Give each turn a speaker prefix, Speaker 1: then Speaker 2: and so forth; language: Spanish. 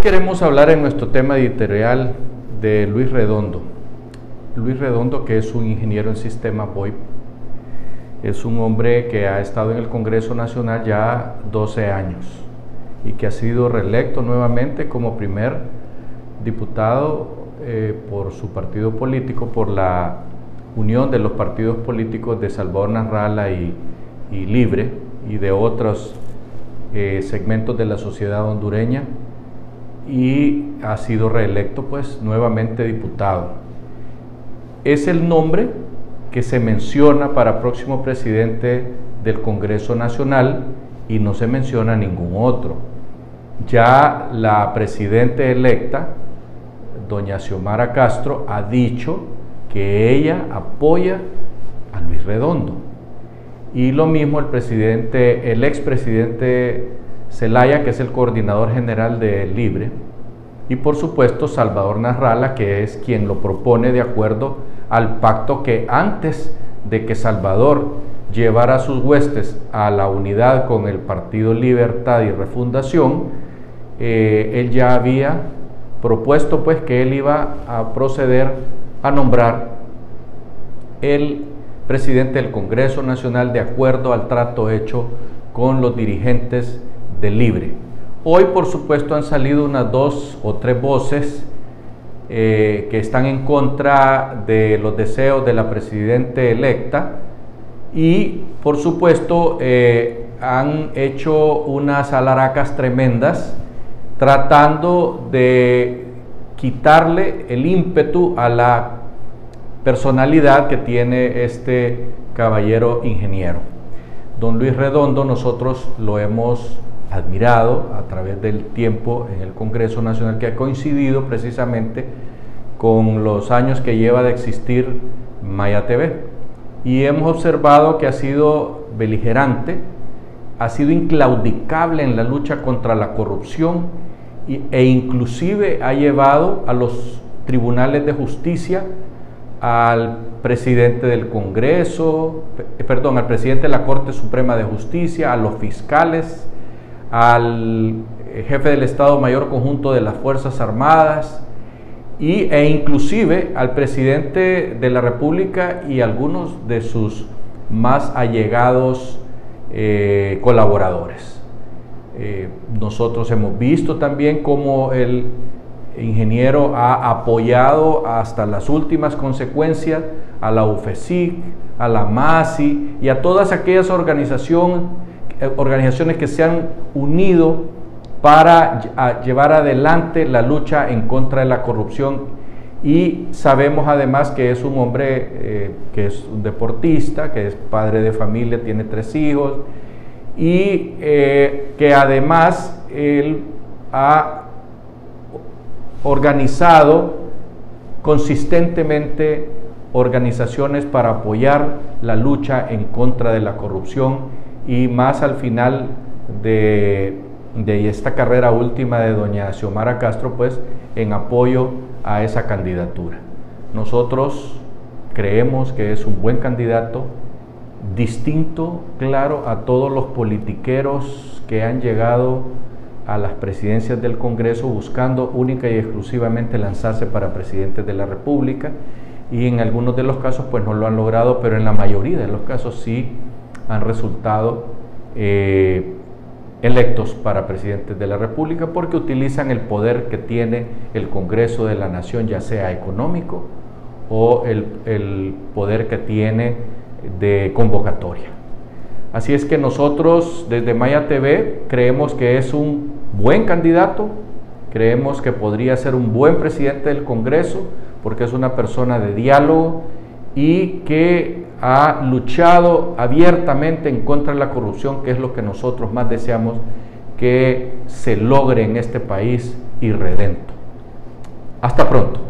Speaker 1: queremos hablar en nuestro tema editorial de Luis Redondo. Luis Redondo, que es un ingeniero en sistema VoIP, es un hombre que ha estado en el Congreso Nacional ya 12 años y que ha sido reelecto nuevamente como primer diputado eh, por su partido político, por la unión de los partidos políticos de Salvador Narrala y, Libre y de otros eh, segmentos de la sociedad hondureña y ha sido reelecto pues nuevamente diputado. Es el nombre que se menciona para próximo presidente del Congreso Nacional y no se menciona ningún otro. Ya la presidente electa, doña Xiomara Castro, ha dicho que ella apoya a Luis Redondo. Y lo mismo el presidente, el expresidente Zelaya, que es el coordinador general de Libre, y por supuesto Salvador Narrala, que es quien lo propone de acuerdo al pacto que antes de que Salvador llevara sus huestes a la unidad con el Partido Libertad y Refundación, eh, él ya había propuesto pues que él iba a proceder a nombrar el presidente del Congreso Nacional de acuerdo al trato hecho con los dirigentes de Libre. Hoy, por supuesto, han salido unas dos o tres voces eh, que están en contra de los deseos de la presidenta electa y, por supuesto, eh, han hecho unas alaracas tremendas tratando de quitarle el ímpetu a la personalidad que tiene este caballero ingeniero. Don Luis Redondo nosotros lo hemos admirado a través del tiempo en el Congreso Nacional que ha coincidido precisamente con los años que lleva de existir Maya TV. Y hemos observado que ha sido beligerante, ha sido inclaudicable en la lucha contra la corrupción e inclusive ha llevado a los tribunales de justicia al presidente del Congreso, perdón, al presidente de la Corte Suprema de Justicia, a los fiscales, al jefe del Estado Mayor Conjunto de las Fuerzas Armadas y, e inclusive al presidente de la República y algunos de sus más allegados eh, colaboradores. Eh, nosotros hemos visto también cómo el ingeniero ha apoyado hasta las últimas consecuencias a la UFESIC, a la MASI y a todas aquellas organizaciones eh, organizaciones que se han unido para llevar adelante la lucha en contra de la corrupción. Y sabemos además que es un hombre eh, que es un deportista, que es padre de familia, tiene tres hijos y eh, que además él ha organizado consistentemente organizaciones para apoyar la lucha en contra de la corrupción y más al final de, esta carrera última de doña Xiomara Castro, pues en apoyo a esa candidatura. Nosotros creemos que es un buen candidato, distinto, claro, a todos los politiqueros que han llegado a las presidencias del Congreso buscando única y exclusivamente lanzarse para presidentes de la República y en algunos de los casos pues no lo han logrado, pero en la mayoría de los casos sí han resultado eh, electos para presidentes de la República porque utilizan el poder que tiene el Congreso de la Nación, ya sea económico o el, el poder que tiene de convocatoria. Así es que nosotros desde Maya TV creemos que es un buen candidato, creemos que podría ser un buen presidente del Congreso porque es una persona de diálogo y que ha luchado abiertamente en contra de la corrupción, que es lo que nosotros más deseamos que se logre en este país irredento. Hasta pronto.